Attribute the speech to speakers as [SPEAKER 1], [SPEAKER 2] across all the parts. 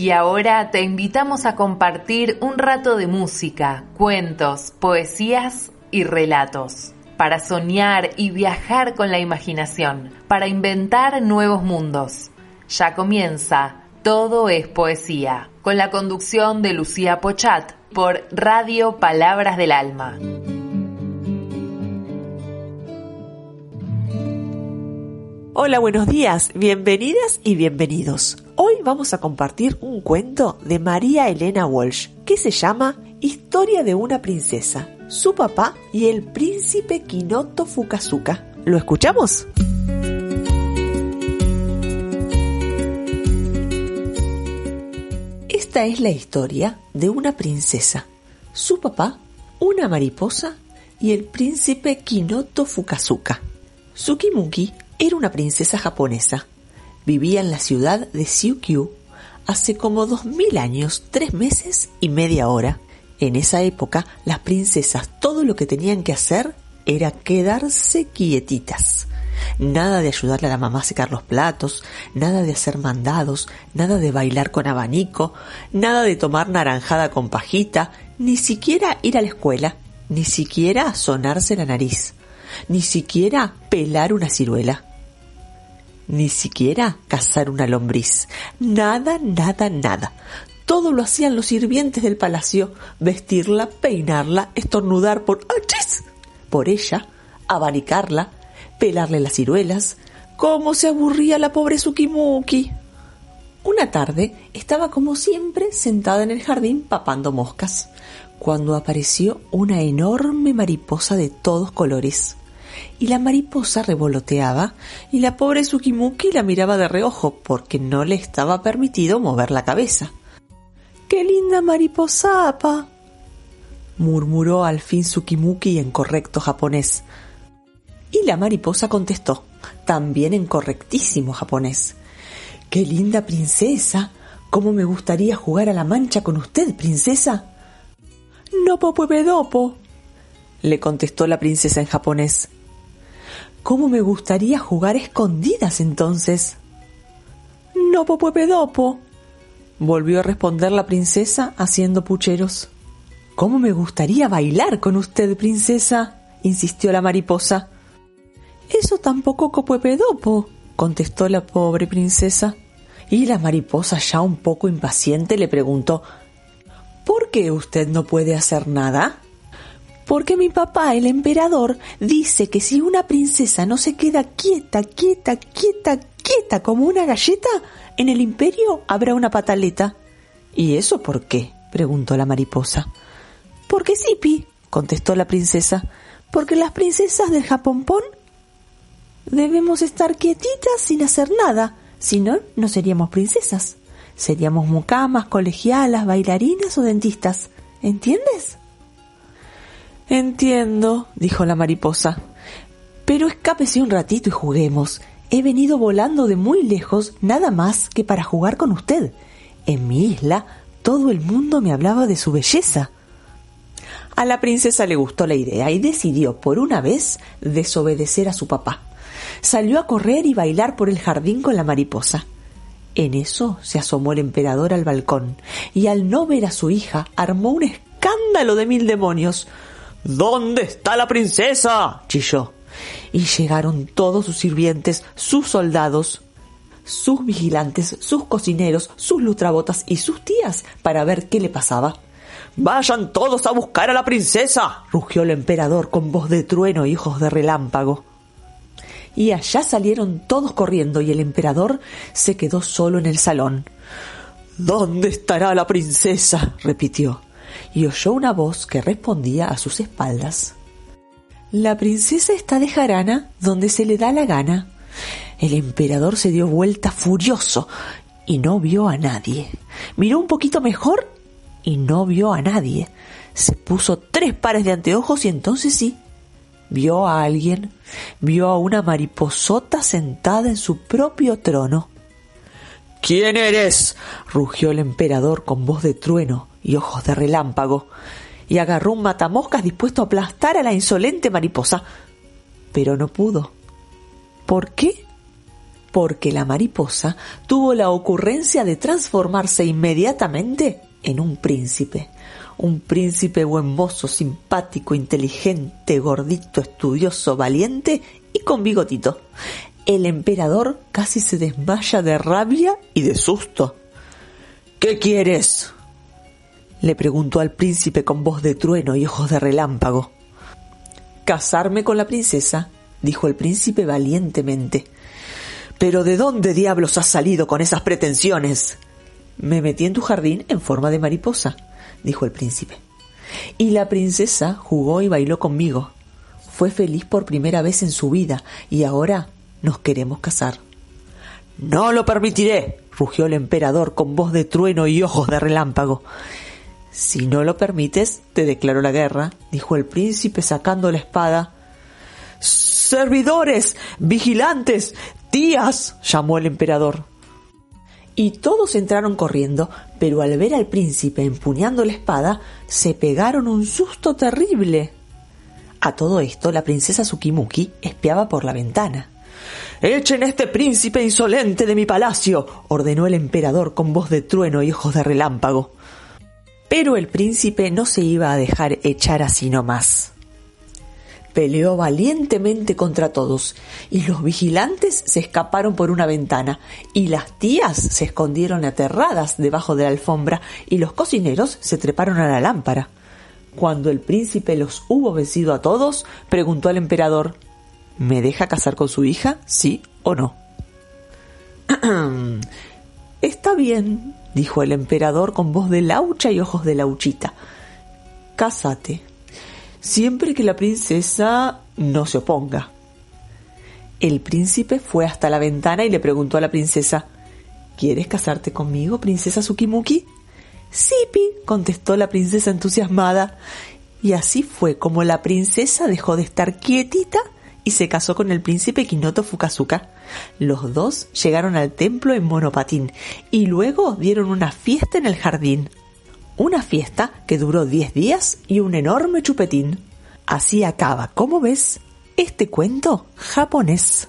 [SPEAKER 1] Y ahora te invitamos a compartir un rato de música, cuentos, poesías y relatos, para soñar y viajar con la imaginación, para inventar nuevos mundos. Ya comienza Todo es Poesía, con la conducción de Lucía Pochat por Radio Palabras del Alma.
[SPEAKER 2] Hola, buenos días, bienvenidas y bienvenidos. Hoy vamos a compartir un cuento de María Elena Walsh que se llama Historia de una princesa, su papá y el príncipe Kinoto Fukazuka. ¿Lo escuchamos? Esta es la historia de una princesa, su papá, una mariposa y el príncipe Kinoto Fukazuka. Tsukimuki era una princesa japonesa. Vivía en la ciudad de Siukyu hace como dos mil años, tres meses y media hora. En esa época, las princesas todo lo que tenían que hacer era quedarse quietitas. Nada de ayudarle a la mamá a secar los platos, nada de hacer mandados, nada de bailar con abanico, nada de tomar naranjada con pajita, ni siquiera ir a la escuela, ni siquiera sonarse la nariz, ni siquiera pelar una ciruela ni siquiera cazar una lombriz. Nada, nada, nada. Todo lo hacían los sirvientes del palacio, vestirla, peinarla, estornudar por ¡Achis! por ella, abanicarla, pelarle las ciruelas. ¿Cómo se aburría la pobre Sukimuki? Una tarde estaba como siempre sentada en el jardín papando moscas, cuando apareció una enorme mariposa de todos colores y la mariposa revoloteaba y la pobre Sukimuki la miraba de reojo porque no le estaba permitido mover la cabeza. ¡Qué linda mariposapa! murmuró al fin Sukimuki en correcto japonés. Y la mariposa contestó, también en correctísimo japonés. ¡Qué linda princesa! ¿Cómo me gustaría jugar a la mancha con usted, princesa? No dopo, le contestó la princesa en japonés. ¿Cómo me gustaría jugar escondidas entonces? No dopo, volvió a responder la princesa haciendo pucheros. ¿Cómo me gustaría bailar con usted, princesa? insistió la mariposa. Eso tampoco dopo, contestó la pobre princesa. Y la mariposa, ya un poco impaciente, le preguntó ¿Por qué usted no puede hacer nada? Porque mi papá, el emperador, dice que si una princesa no se queda quieta, quieta, quieta, quieta como una galleta, en el imperio habrá una pataleta. ¿Y eso por qué? preguntó la mariposa. Porque sí, Pi, contestó la princesa. Porque las princesas del Japonpón debemos estar quietitas sin hacer nada, si no, no seríamos princesas. Seríamos mucamas, colegialas, bailarinas o dentistas. ¿Entiendes? Entiendo, dijo la mariposa. Pero escápese un ratito y juguemos. He venido volando de muy lejos nada más que para jugar con usted. En mi isla todo el mundo me hablaba de su belleza. A la princesa le gustó la idea y decidió por una vez desobedecer a su papá. Salió a correr y bailar por el jardín con la mariposa. En eso se asomó el emperador al balcón y al no ver a su hija armó un escándalo de mil demonios. ¿Dónde está la princesa? chilló. Y llegaron todos sus sirvientes, sus soldados, sus vigilantes, sus cocineros, sus lutrabotas y sus tías para ver qué le pasaba. Vayan todos a buscar a la princesa, rugió el emperador con voz de trueno y ojos de relámpago. Y allá salieron todos corriendo y el emperador se quedó solo en el salón. ¿Dónde estará la princesa? repitió y oyó una voz que respondía a sus espaldas. La princesa está de jarana donde se le da la gana. El emperador se dio vuelta furioso y no vio a nadie. Miró un poquito mejor y no vio a nadie. Se puso tres pares de anteojos y entonces sí, vio a alguien. Vio a una mariposota sentada en su propio trono. ¿Quién eres? rugió el emperador con voz de trueno y ojos de relámpago, y agarró un matamoscas dispuesto a aplastar a la insolente mariposa. Pero no pudo. ¿Por qué? porque la mariposa tuvo la ocurrencia de transformarse inmediatamente en un príncipe. Un príncipe buen mozo, simpático, inteligente, gordito, estudioso, valiente y con bigotito. El emperador casi se desmaya de rabia y de susto. ¿Qué quieres? Le preguntó al príncipe con voz de trueno y ojos de relámpago. Casarme con la princesa, dijo el príncipe valientemente. Pero ¿de dónde diablos has salido con esas pretensiones? Me metí en tu jardín en forma de mariposa, dijo el príncipe. Y la princesa jugó y bailó conmigo. Fue feliz por primera vez en su vida y ahora nos queremos casar. No lo permitiré, rugió el emperador con voz de trueno y ojos de relámpago. Si no lo permites, te declaro la guerra, dijo el príncipe sacando la espada. Servidores, vigilantes, tías, llamó el emperador. Y todos entraron corriendo, pero al ver al príncipe empuñando la espada, se pegaron un susto terrible. A todo esto, la princesa Tsukimuki espiaba por la ventana. Echen a este príncipe insolente de mi palacio, ordenó el emperador con voz de trueno y ojos de relámpago. Pero el príncipe no se iba a dejar echar así nomás. Peleó valientemente contra todos, y los vigilantes se escaparon por una ventana, y las tías se escondieron aterradas debajo de la alfombra, y los cocineros se treparon a la lámpara. Cuando el príncipe los hubo vencido a todos, preguntó al emperador ¿Me deja casar con su hija? ¿Sí o no? Está bien, dijo el emperador con voz de laucha y ojos de lauchita. Cásate, siempre que la princesa no se oponga. El príncipe fue hasta la ventana y le preguntó a la princesa ¿Quieres casarte conmigo, princesa Tsukimuki? Sipi, contestó la princesa entusiasmada. Y así fue como la princesa dejó de estar quietita y se casó con el príncipe Kinoto Fukazuka. Los dos llegaron al templo en monopatín y luego dieron una fiesta en el jardín. Una fiesta que duró 10 días y un enorme chupetín. Así acaba, como ves, este cuento japonés.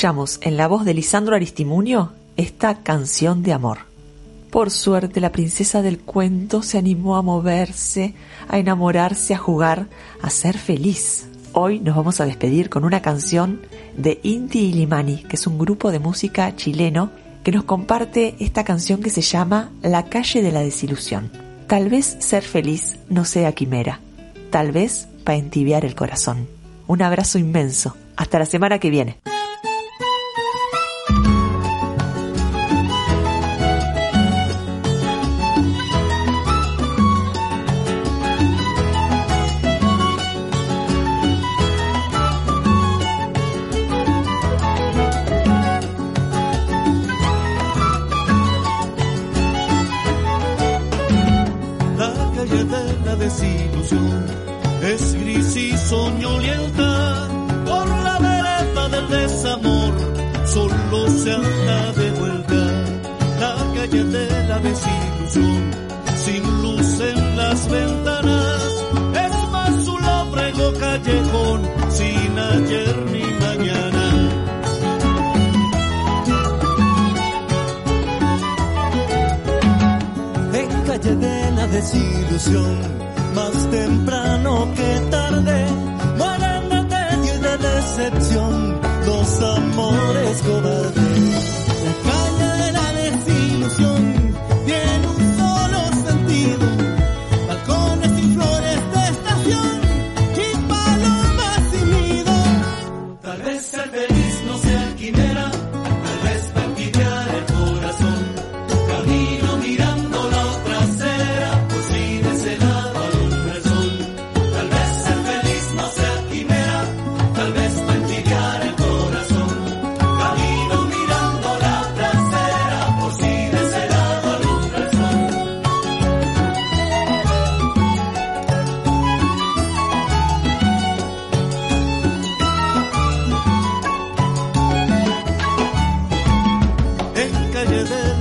[SPEAKER 2] Escuchamos en la voz de Lisandro Aristimunio esta canción de amor. Por suerte la princesa del cuento se animó a moverse, a enamorarse, a jugar, a ser feliz. Hoy nos vamos a despedir con una canción de Inti y Limani, que es un grupo de música chileno que nos comparte esta canción que se llama La calle de la desilusión. Tal vez ser feliz no sea quimera, tal vez para entibiar el corazón. Un abrazo inmenso. Hasta la semana que viene.
[SPEAKER 3] nave sin sin luz en las ventanas. Es más un labrego callejón, sin ayer ni mañana. En calle de la desilusión, más temprano que tarde, mueren de tedio y de decepción los amores cobardes. La calle de la desilusión